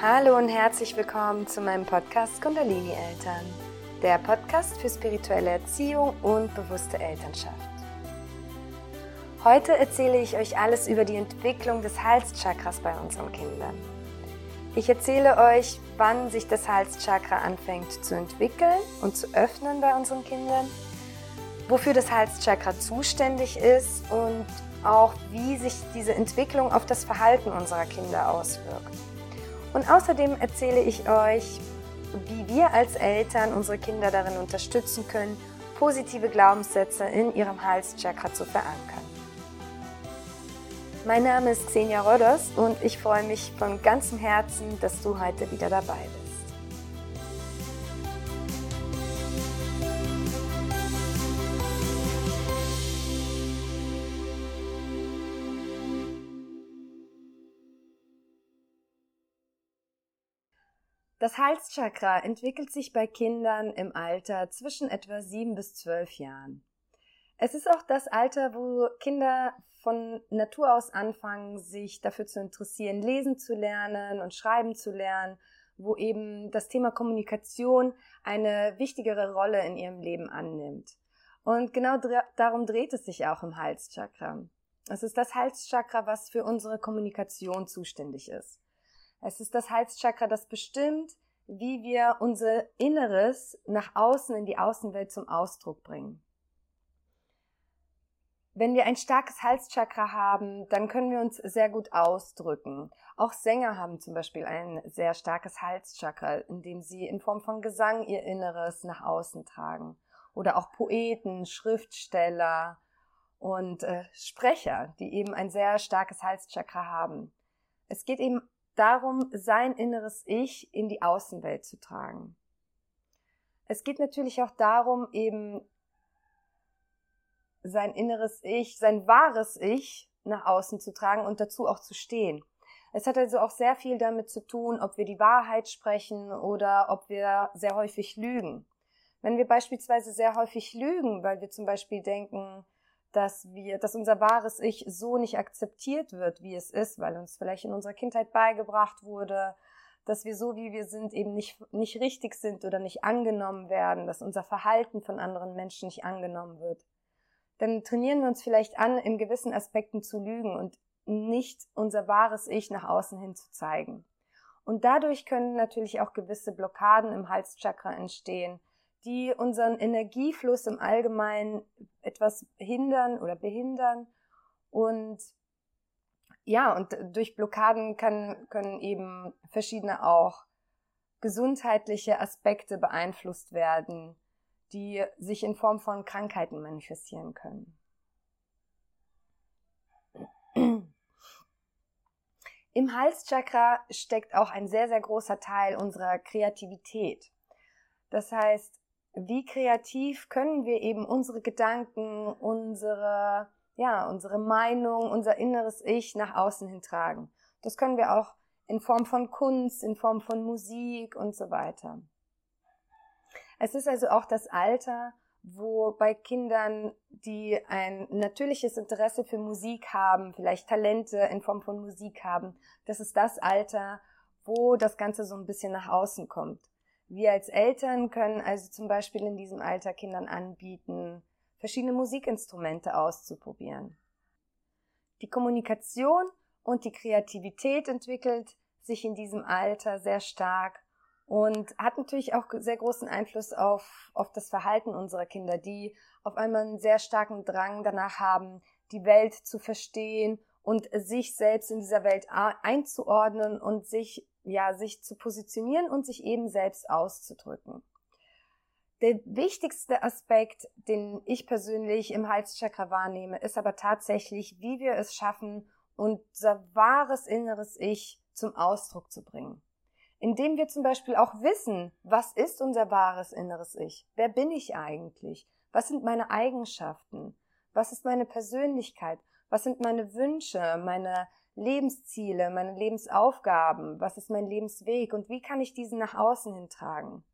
Hallo und herzlich willkommen zu meinem Podcast Kundalini Eltern, der Podcast für spirituelle Erziehung und bewusste Elternschaft. Heute erzähle ich euch alles über die Entwicklung des Halschakras bei unseren Kindern. Ich erzähle euch, wann sich das Halschakra anfängt zu entwickeln und zu öffnen bei unseren Kindern, wofür das Halschakra zuständig ist und auch wie sich diese Entwicklung auf das Verhalten unserer Kinder auswirkt. Und außerdem erzähle ich euch, wie wir als Eltern unsere Kinder darin unterstützen können, positive Glaubenssätze in ihrem Halschakra zu verankern. Mein Name ist Xenia Rodos und ich freue mich von ganzem Herzen, dass du heute wieder dabei bist. Das Halschakra entwickelt sich bei Kindern im Alter zwischen etwa sieben bis zwölf Jahren. Es ist auch das Alter, wo Kinder von Natur aus anfangen, sich dafür zu interessieren, lesen zu lernen und schreiben zu lernen, wo eben das Thema Kommunikation eine wichtigere Rolle in ihrem Leben annimmt. Und genau darum dreht es sich auch im Halschakra. Es ist das Halschakra, was für unsere Kommunikation zuständig ist. Es ist das Halschakra, das bestimmt, wie wir unser Inneres nach außen in die Außenwelt zum Ausdruck bringen. Wenn wir ein starkes Halschakra haben, dann können wir uns sehr gut ausdrücken. Auch Sänger haben zum Beispiel ein sehr starkes Halschakra, indem sie in Form von Gesang ihr Inneres nach außen tragen. Oder auch Poeten, Schriftsteller und äh, Sprecher, die eben ein sehr starkes Halschakra haben. Es geht eben darum, sein inneres Ich in die Außenwelt zu tragen. Es geht natürlich auch darum, eben sein inneres Ich, sein wahres Ich nach außen zu tragen und dazu auch zu stehen. Es hat also auch sehr viel damit zu tun, ob wir die Wahrheit sprechen oder ob wir sehr häufig lügen. Wenn wir beispielsweise sehr häufig lügen, weil wir zum Beispiel denken, dass wir, dass unser wahres Ich so nicht akzeptiert wird, wie es ist, weil uns vielleicht in unserer Kindheit beigebracht wurde, dass wir so wie wir sind eben nicht, nicht richtig sind oder nicht angenommen werden, dass unser Verhalten von anderen Menschen nicht angenommen wird. Dann trainieren wir uns vielleicht an, in gewissen Aspekten zu lügen und nicht unser wahres Ich nach außen hin zu zeigen. Und dadurch können natürlich auch gewisse Blockaden im Halschakra entstehen, die unseren Energiefluss im Allgemeinen etwas hindern oder behindern. Und ja, und durch Blockaden kann, können eben verschiedene auch gesundheitliche Aspekte beeinflusst werden, die sich in Form von Krankheiten manifestieren können. Im Halschakra steckt auch ein sehr, sehr großer Teil unserer Kreativität. Das heißt, wie kreativ können wir eben unsere Gedanken, unsere, ja, unsere Meinung, unser inneres Ich nach außen hin tragen. Das können wir auch in Form von Kunst, in Form von Musik und so weiter. Es ist also auch das Alter, wo bei Kindern, die ein natürliches Interesse für Musik haben, vielleicht Talente in Form von Musik haben, das ist das Alter, wo das Ganze so ein bisschen nach außen kommt. Wir als Eltern können also zum Beispiel in diesem Alter Kindern anbieten, verschiedene Musikinstrumente auszuprobieren. Die Kommunikation und die Kreativität entwickelt sich in diesem Alter sehr stark und hat natürlich auch sehr großen Einfluss auf, auf das Verhalten unserer Kinder, die auf einmal einen sehr starken Drang danach haben, die Welt zu verstehen und sich selbst in dieser Welt einzuordnen und sich ja, sich zu positionieren und sich eben selbst auszudrücken. Der wichtigste Aspekt, den ich persönlich im Halschakra wahrnehme, ist aber tatsächlich, wie wir es schaffen, unser wahres inneres Ich zum Ausdruck zu bringen. Indem wir zum Beispiel auch wissen, was ist unser wahres inneres Ich? Wer bin ich eigentlich? Was sind meine Eigenschaften? Was ist meine Persönlichkeit? Was sind meine Wünsche, meine Lebensziele, meine Lebensaufgaben, was ist mein Lebensweg und wie kann ich diesen nach außen hintragen?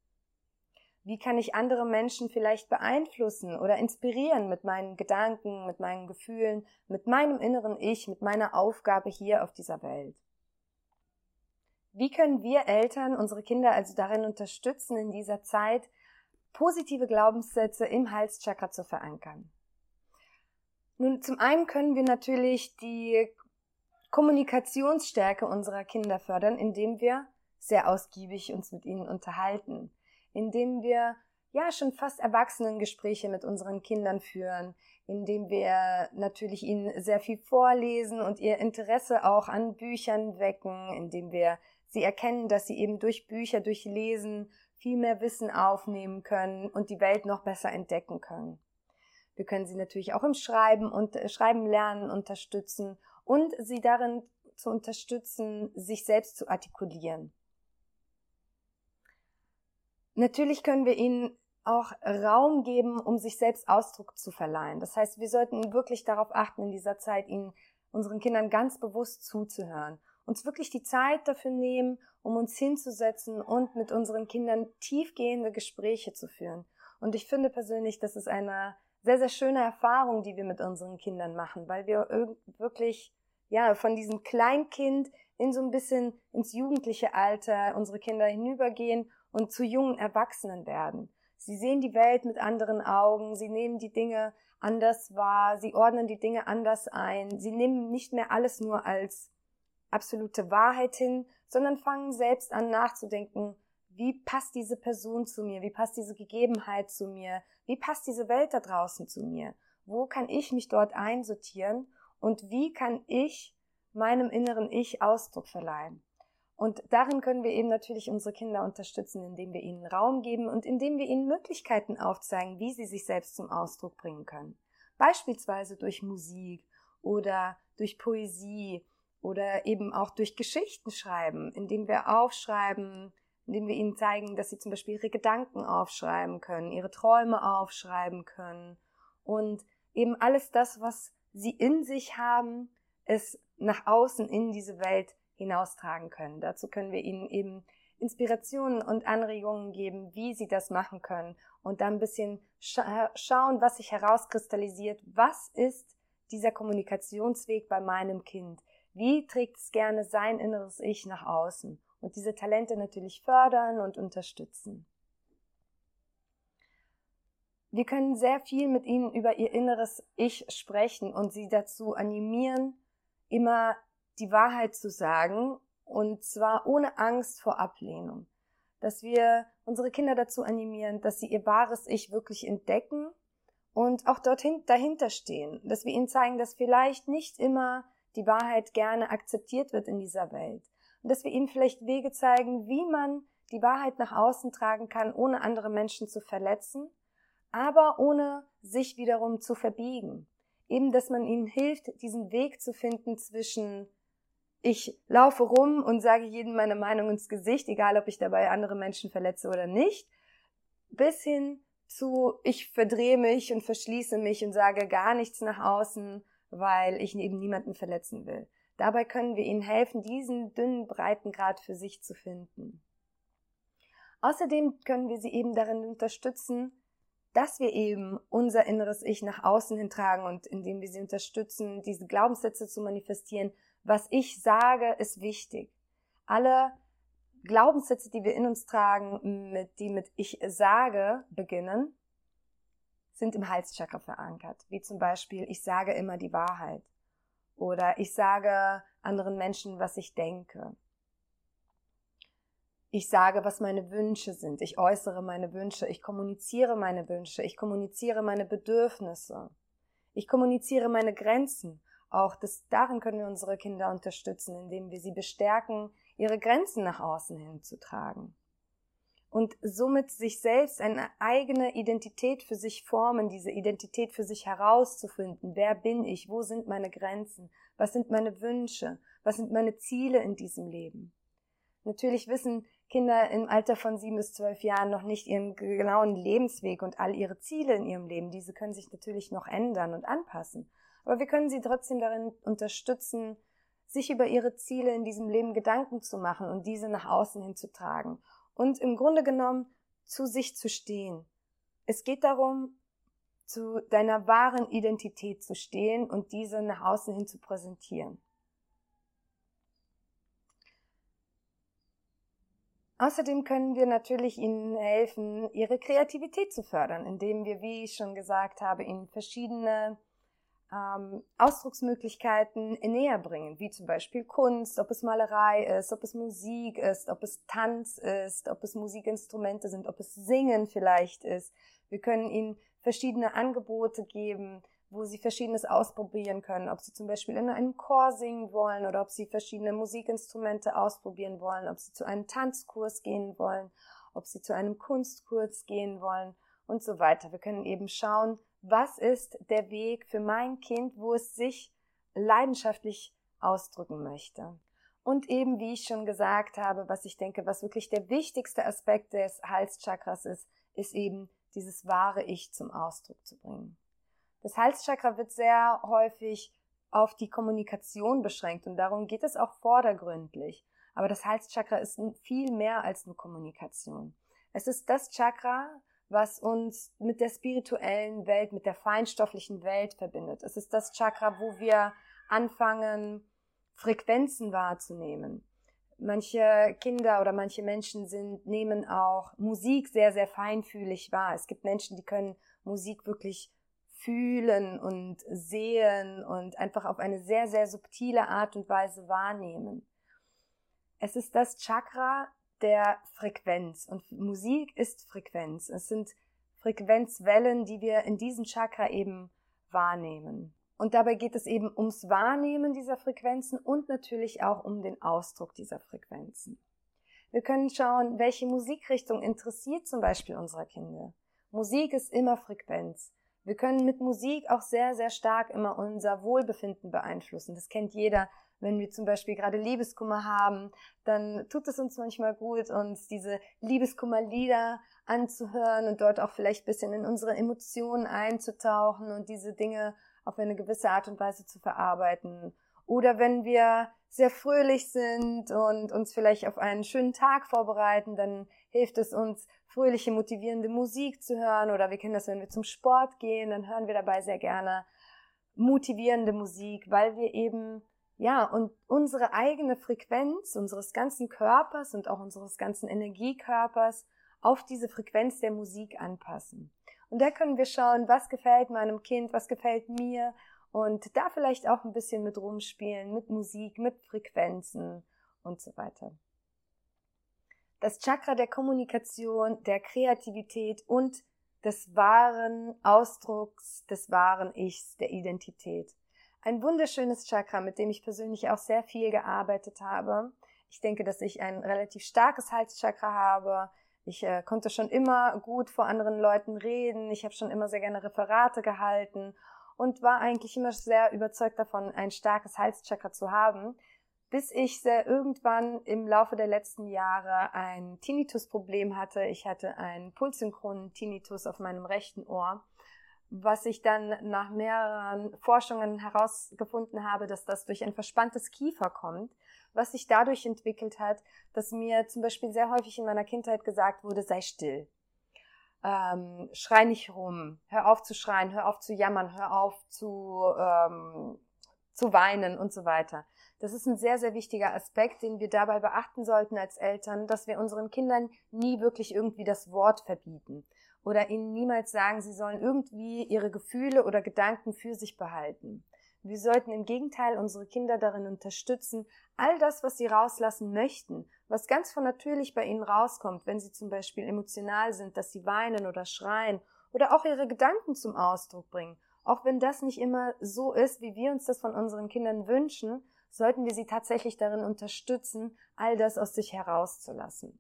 Wie kann ich andere Menschen vielleicht beeinflussen oder inspirieren mit meinen Gedanken, mit meinen Gefühlen, mit meinem inneren Ich, mit meiner Aufgabe hier auf dieser Welt? Wie können wir Eltern unsere Kinder also darin unterstützen, in dieser Zeit positive Glaubenssätze im Halschakra zu verankern? Nun, zum einen können wir natürlich die Kommunikationsstärke unserer Kinder fördern, indem wir sehr ausgiebig uns mit ihnen unterhalten, indem wir ja schon fast Erwachsenengespräche mit unseren Kindern führen, indem wir natürlich ihnen sehr viel vorlesen und ihr Interesse auch an Büchern wecken, indem wir sie erkennen, dass sie eben durch Bücher, durch Lesen viel mehr Wissen aufnehmen können und die Welt noch besser entdecken können. Wir können sie natürlich auch im Schreiben und äh, Schreiben lernen unterstützen und sie darin zu unterstützen, sich selbst zu artikulieren. Natürlich können wir ihnen auch Raum geben, um sich selbst Ausdruck zu verleihen. Das heißt, wir sollten wirklich darauf achten, in dieser Zeit ihnen, unseren Kindern ganz bewusst zuzuhören. Uns wirklich die Zeit dafür nehmen, um uns hinzusetzen und mit unseren Kindern tiefgehende Gespräche zu führen. Und ich finde persönlich, das ist eine sehr, sehr schöne Erfahrung, die wir mit unseren Kindern machen, weil wir wirklich, ja, von diesem Kleinkind in so ein bisschen ins jugendliche Alter unsere Kinder hinübergehen und zu jungen Erwachsenen werden. Sie sehen die Welt mit anderen Augen, sie nehmen die Dinge anders wahr, sie ordnen die Dinge anders ein, sie nehmen nicht mehr alles nur als absolute Wahrheit hin, sondern fangen selbst an nachzudenken, wie passt diese Person zu mir? Wie passt diese Gegebenheit zu mir? Wie passt diese Welt da draußen zu mir? Wo kann ich mich dort einsortieren? Und wie kann ich meinem inneren Ich Ausdruck verleihen? Und darin können wir eben natürlich unsere Kinder unterstützen, indem wir ihnen Raum geben und indem wir ihnen Möglichkeiten aufzeigen, wie sie sich selbst zum Ausdruck bringen können. Beispielsweise durch Musik oder durch Poesie oder eben auch durch Geschichten schreiben, indem wir aufschreiben, indem wir ihnen zeigen, dass sie zum Beispiel ihre Gedanken aufschreiben können, ihre Träume aufschreiben können und eben alles das, was sie in sich haben, es nach außen in diese Welt hinaustragen können. Dazu können wir ihnen eben Inspirationen und Anregungen geben, wie sie das machen können und dann ein bisschen scha schauen, was sich herauskristallisiert. Was ist dieser Kommunikationsweg bei meinem Kind? Wie trägt es gerne sein inneres Ich nach außen? Und diese Talente natürlich fördern und unterstützen. Wir können sehr viel mit ihnen über ihr inneres Ich sprechen und sie dazu animieren, immer die Wahrheit zu sagen und zwar ohne Angst vor Ablehnung. Dass wir unsere Kinder dazu animieren, dass sie ihr wahres Ich wirklich entdecken und auch dorthin dahinter stehen, dass wir ihnen zeigen, dass vielleicht nicht immer die Wahrheit gerne akzeptiert wird in dieser Welt, und dass wir ihnen vielleicht Wege zeigen, wie man die Wahrheit nach außen tragen kann, ohne andere Menschen zu verletzen, aber ohne sich wiederum zu verbiegen. Eben, dass man ihnen hilft, diesen Weg zu finden zwischen ich laufe rum und sage jedem meine Meinung ins Gesicht, egal ob ich dabei andere Menschen verletze oder nicht, bis hin zu ich verdrehe mich und verschließe mich und sage gar nichts nach außen, weil ich eben niemanden verletzen will. Dabei können wir ihnen helfen, diesen dünnen Breitengrad für sich zu finden. Außerdem können wir sie eben darin unterstützen, dass wir eben unser inneres Ich nach außen hin tragen und indem wir sie unterstützen, diese Glaubenssätze zu manifestieren. Was ich sage, ist wichtig. Alle Glaubenssätze, die wir in uns tragen, mit, die mit Ich sage beginnen, sind im Halschakra verankert. Wie zum Beispiel, ich sage immer die Wahrheit. Oder ich sage anderen Menschen, was ich denke. Ich sage, was meine Wünsche sind. Ich äußere meine Wünsche. Ich kommuniziere meine Wünsche. Ich kommuniziere meine Bedürfnisse. Ich kommuniziere meine Grenzen. Auch das, darin können wir unsere Kinder unterstützen, indem wir sie bestärken, ihre Grenzen nach außen hinzutragen und somit sich selbst eine eigene Identität für sich formen, diese Identität für sich herauszufinden. Wer bin ich? Wo sind meine Grenzen? Was sind meine Wünsche? Was sind meine Ziele in diesem Leben? Natürlich wissen Kinder im Alter von sieben bis zwölf Jahren noch nicht ihren genauen Lebensweg und all ihre Ziele in ihrem Leben. Diese können sich natürlich noch ändern und anpassen. Aber wir können sie trotzdem darin unterstützen, sich über ihre Ziele in diesem Leben Gedanken zu machen und diese nach außen hinzutragen und im Grunde genommen zu sich zu stehen. Es geht darum, zu deiner wahren Identität zu stehen und diese nach außen hin zu präsentieren. Außerdem können wir natürlich ihnen helfen, ihre Kreativität zu fördern, indem wir, wie ich schon gesagt habe, ihnen verschiedene ähm, Ausdrucksmöglichkeiten näher bringen, wie zum Beispiel Kunst, ob es Malerei ist, ob es Musik ist, ob es Tanz ist, ob es Musikinstrumente sind, ob es Singen vielleicht ist. Wir können ihnen verschiedene Angebote geben, wo sie verschiedenes ausprobieren können, ob sie zum Beispiel in einem Chor singen wollen oder ob sie verschiedene Musikinstrumente ausprobieren wollen, ob sie zu einem Tanzkurs gehen wollen, ob sie zu einem Kunstkurs gehen wollen und so weiter. Wir können eben schauen, was ist der Weg für mein Kind, wo es sich leidenschaftlich ausdrücken möchte. Und eben, wie ich schon gesagt habe, was ich denke, was wirklich der wichtigste Aspekt des Halschakras ist, ist eben dieses wahre Ich zum Ausdruck zu bringen. Das Halschakra wird sehr häufig auf die Kommunikation beschränkt und darum geht es auch vordergründlich. Aber das Halschakra ist viel mehr als nur Kommunikation. Es ist das Chakra, was uns mit der spirituellen Welt, mit der feinstofflichen Welt verbindet. Es ist das Chakra, wo wir anfangen, Frequenzen wahrzunehmen. Manche Kinder oder manche Menschen sind, nehmen auch Musik sehr, sehr feinfühlig wahr. Es gibt Menschen, die können Musik wirklich fühlen und sehen und einfach auf eine sehr, sehr subtile Art und Weise wahrnehmen. Es ist das Chakra, der Frequenz. Und Musik ist Frequenz. Es sind Frequenzwellen, die wir in diesem Chakra eben wahrnehmen. Und dabei geht es eben ums Wahrnehmen dieser Frequenzen und natürlich auch um den Ausdruck dieser Frequenzen. Wir können schauen, welche Musikrichtung interessiert zum Beispiel unsere Kinder. Musik ist immer Frequenz. Wir können mit Musik auch sehr, sehr stark immer unser Wohlbefinden beeinflussen. Das kennt jeder, wenn wir zum Beispiel gerade Liebeskummer haben, dann tut es uns manchmal gut, uns diese Liebeskummerlieder anzuhören und dort auch vielleicht ein bisschen in unsere Emotionen einzutauchen und diese Dinge auf eine gewisse Art und Weise zu verarbeiten. Oder wenn wir sehr fröhlich sind und uns vielleicht auf einen schönen Tag vorbereiten, dann hilft es uns, fröhliche, motivierende Musik zu hören. Oder wir kennen das, wenn wir zum Sport gehen, dann hören wir dabei sehr gerne motivierende Musik, weil wir eben ja, und unsere eigene Frequenz unseres ganzen Körpers und auch unseres ganzen Energiekörpers auf diese Frequenz der Musik anpassen. Und da können wir schauen, was gefällt meinem Kind, was gefällt mir und da vielleicht auch ein bisschen mit rumspielen, mit Musik, mit Frequenzen und so weiter. Das Chakra der Kommunikation, der Kreativität und des wahren Ausdrucks, des wahren Ichs, der Identität ein wunderschönes Chakra, mit dem ich persönlich auch sehr viel gearbeitet habe. Ich denke, dass ich ein relativ starkes Halschakra habe. Ich äh, konnte schon immer gut vor anderen Leuten reden. Ich habe schon immer sehr gerne Referate gehalten und war eigentlich immer sehr überzeugt davon, ein starkes Halschakra zu haben, bis ich sehr irgendwann im Laufe der letzten Jahre ein Tinnitus-Problem hatte. Ich hatte einen pulssynchronen Tinnitus auf meinem rechten Ohr was ich dann nach mehreren Forschungen herausgefunden habe, dass das durch ein verspanntes Kiefer kommt, was sich dadurch entwickelt hat, dass mir zum Beispiel sehr häufig in meiner Kindheit gesagt wurde, sei still. Ähm, schrei nicht rum, hör auf zu schreien, hör auf zu jammern, hör auf zu, ähm, zu weinen und so weiter. Das ist ein sehr, sehr wichtiger Aspekt, den wir dabei beachten sollten als Eltern, dass wir unseren Kindern nie wirklich irgendwie das Wort verbieten oder ihnen niemals sagen, sie sollen irgendwie ihre Gefühle oder Gedanken für sich behalten. Wir sollten im Gegenteil unsere Kinder darin unterstützen, all das, was sie rauslassen möchten, was ganz von natürlich bei ihnen rauskommt, wenn sie zum Beispiel emotional sind, dass sie weinen oder schreien oder auch ihre Gedanken zum Ausdruck bringen. Auch wenn das nicht immer so ist, wie wir uns das von unseren Kindern wünschen, sollten wir sie tatsächlich darin unterstützen, all das aus sich herauszulassen.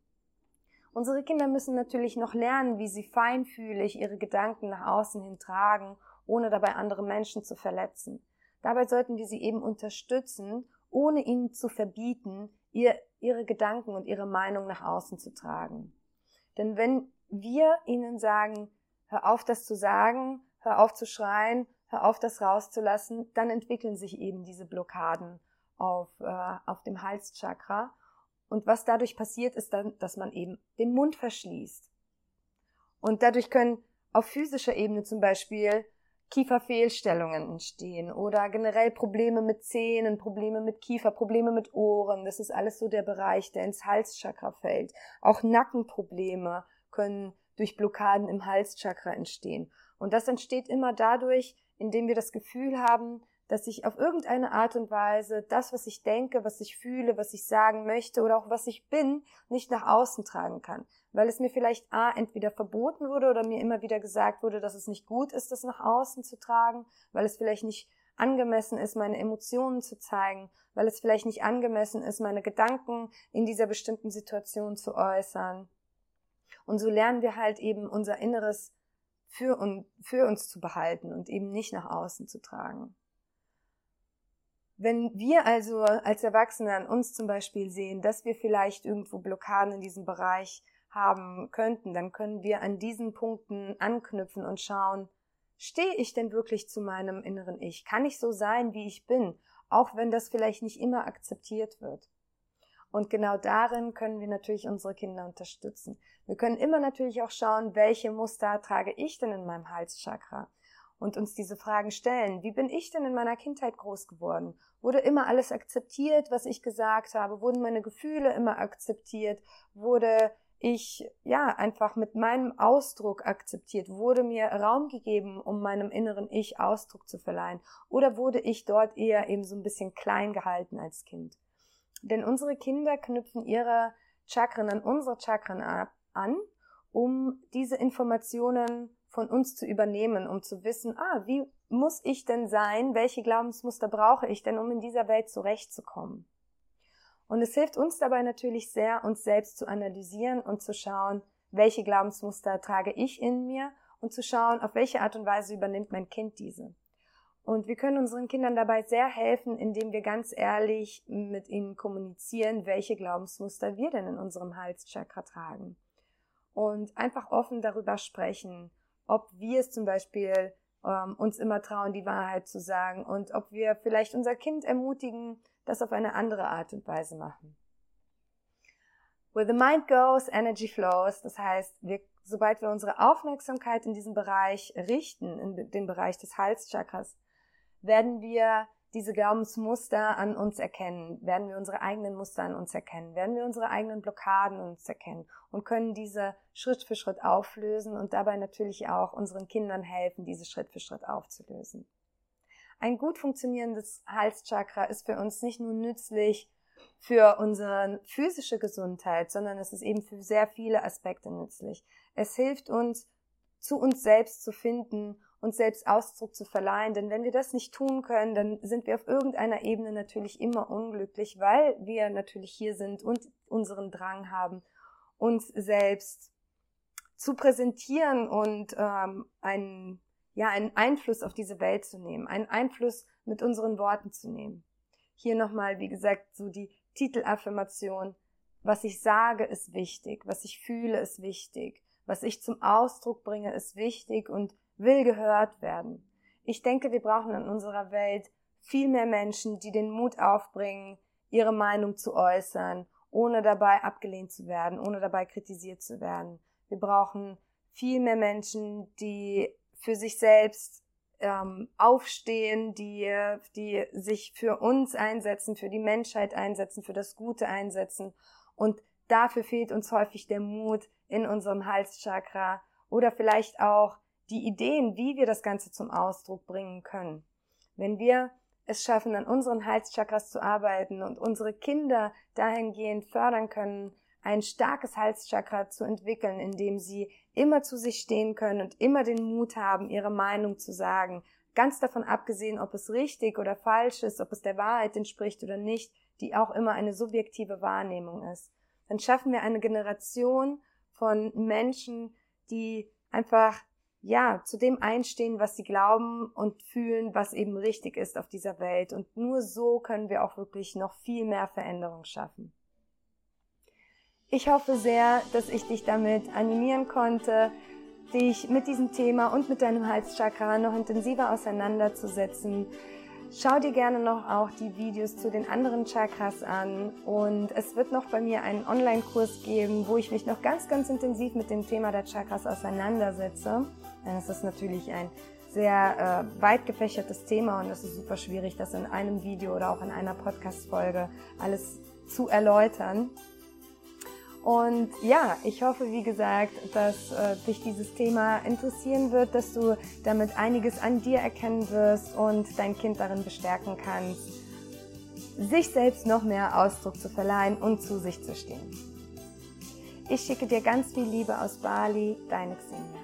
Unsere Kinder müssen natürlich noch lernen, wie sie feinfühlig ihre Gedanken nach außen hin tragen, ohne dabei andere Menschen zu verletzen. Dabei sollten wir sie eben unterstützen, ohne ihnen zu verbieten, ihr, ihre Gedanken und ihre Meinung nach außen zu tragen. Denn wenn wir ihnen sagen, hör auf, das zu sagen, hör auf zu schreien, hör auf, das rauszulassen, dann entwickeln sich eben diese Blockaden auf, äh, auf dem Halschakra und was dadurch passiert, ist dann, dass man eben den Mund verschließt. Und dadurch können auf physischer Ebene zum Beispiel Kieferfehlstellungen entstehen oder generell Probleme mit Zähnen, Probleme mit Kiefer, Probleme mit Ohren. Das ist alles so der Bereich, der ins Halschakra fällt. Auch Nackenprobleme können durch Blockaden im Halschakra entstehen. Und das entsteht immer dadurch, indem wir das Gefühl haben, dass ich auf irgendeine Art und Weise das, was ich denke, was ich fühle, was ich sagen möchte oder auch was ich bin, nicht nach außen tragen kann. Weil es mir vielleicht A, entweder verboten wurde oder mir immer wieder gesagt wurde, dass es nicht gut ist, das nach außen zu tragen, weil es vielleicht nicht angemessen ist, meine Emotionen zu zeigen, weil es vielleicht nicht angemessen ist, meine Gedanken in dieser bestimmten Situation zu äußern. Und so lernen wir halt eben unser Inneres für, un für uns zu behalten und eben nicht nach außen zu tragen. Wenn wir also als Erwachsene an uns zum Beispiel sehen, dass wir vielleicht irgendwo Blockaden in diesem Bereich haben könnten, dann können wir an diesen Punkten anknüpfen und schauen, stehe ich denn wirklich zu meinem inneren Ich? Kann ich so sein, wie ich bin, auch wenn das vielleicht nicht immer akzeptiert wird? Und genau darin können wir natürlich unsere Kinder unterstützen. Wir können immer natürlich auch schauen, welche Muster trage ich denn in meinem Halschakra? Und uns diese Fragen stellen. Wie bin ich denn in meiner Kindheit groß geworden? Wurde immer alles akzeptiert, was ich gesagt habe? Wurden meine Gefühle immer akzeptiert? Wurde ich ja einfach mit meinem Ausdruck akzeptiert? Wurde mir Raum gegeben, um meinem inneren Ich Ausdruck zu verleihen? Oder wurde ich dort eher eben so ein bisschen klein gehalten als Kind? Denn unsere Kinder knüpfen ihre Chakren an unsere Chakren an, um diese Informationen von uns zu übernehmen, um zu wissen, ah, wie muss ich denn sein? Welche Glaubensmuster brauche ich denn, um in dieser Welt zurechtzukommen? Und es hilft uns dabei natürlich sehr, uns selbst zu analysieren und zu schauen, welche Glaubensmuster trage ich in mir und zu schauen, auf welche Art und Weise übernimmt mein Kind diese. Und wir können unseren Kindern dabei sehr helfen, indem wir ganz ehrlich mit ihnen kommunizieren, welche Glaubensmuster wir denn in unserem Halschakra tragen. Und einfach offen darüber sprechen ob wir es zum Beispiel ähm, uns immer trauen, die Wahrheit zu sagen und ob wir vielleicht unser Kind ermutigen, das auf eine andere Art und Weise machen. Where the mind goes, energy flows. Das heißt, wir, sobald wir unsere Aufmerksamkeit in diesen Bereich richten, in den Bereich des Halschakras, werden wir diese Glaubensmuster an uns erkennen, werden wir unsere eigenen Muster an uns erkennen, werden wir unsere eigenen Blockaden an uns erkennen und können diese Schritt für Schritt auflösen und dabei natürlich auch unseren Kindern helfen, diese Schritt für Schritt aufzulösen. Ein gut funktionierendes Halschakra ist für uns nicht nur nützlich für unsere physische Gesundheit, sondern es ist eben für sehr viele Aspekte nützlich. Es hilft uns, zu uns selbst zu finden uns selbst Ausdruck zu verleihen. Denn wenn wir das nicht tun können, dann sind wir auf irgendeiner Ebene natürlich immer unglücklich, weil wir natürlich hier sind und unseren Drang haben, uns selbst zu präsentieren und ähm, einen, ja, einen Einfluss auf diese Welt zu nehmen, einen Einfluss mit unseren Worten zu nehmen. Hier nochmal, wie gesagt, so die Titelaffirmation. Was ich sage, ist wichtig. Was ich fühle, ist wichtig. Was ich zum Ausdruck bringe, ist wichtig und will gehört werden. Ich denke, wir brauchen in unserer Welt viel mehr Menschen, die den Mut aufbringen, ihre Meinung zu äußern, ohne dabei abgelehnt zu werden, ohne dabei kritisiert zu werden. Wir brauchen viel mehr Menschen, die für sich selbst ähm, aufstehen, die, die sich für uns einsetzen, für die Menschheit einsetzen, für das Gute einsetzen. Und dafür fehlt uns häufig der Mut in unserem Halschakra oder vielleicht auch die Ideen, wie wir das Ganze zum Ausdruck bringen können. Wenn wir es schaffen, an unseren Halschakras zu arbeiten und unsere Kinder dahingehend fördern können, ein starkes Halschakra zu entwickeln, indem sie immer zu sich stehen können und immer den Mut haben, ihre Meinung zu sagen, ganz davon abgesehen, ob es richtig oder falsch ist, ob es der Wahrheit entspricht oder nicht, die auch immer eine subjektive Wahrnehmung ist. Dann schaffen wir eine Generation von Menschen, die einfach ja, zu dem einstehen, was sie glauben und fühlen, was eben richtig ist auf dieser Welt. Und nur so können wir auch wirklich noch viel mehr Veränderung schaffen. Ich hoffe sehr, dass ich dich damit animieren konnte, dich mit diesem Thema und mit deinem Halschakra noch intensiver auseinanderzusetzen. Schau dir gerne noch auch die Videos zu den anderen Chakras an und es wird noch bei mir einen Online-Kurs geben, wo ich mich noch ganz, ganz intensiv mit dem Thema der Chakras auseinandersetze. Denn es ist natürlich ein sehr äh, weit gefächertes Thema und es ist super schwierig, das in einem Video oder auch in einer Podcast-Folge alles zu erläutern. Und ja, ich hoffe, wie gesagt, dass äh, dich dieses Thema interessieren wird, dass du damit einiges an dir erkennen wirst und dein Kind darin bestärken kannst, sich selbst noch mehr Ausdruck zu verleihen und zu sich zu stehen. Ich schicke dir ganz viel Liebe aus Bali, deine Xenia.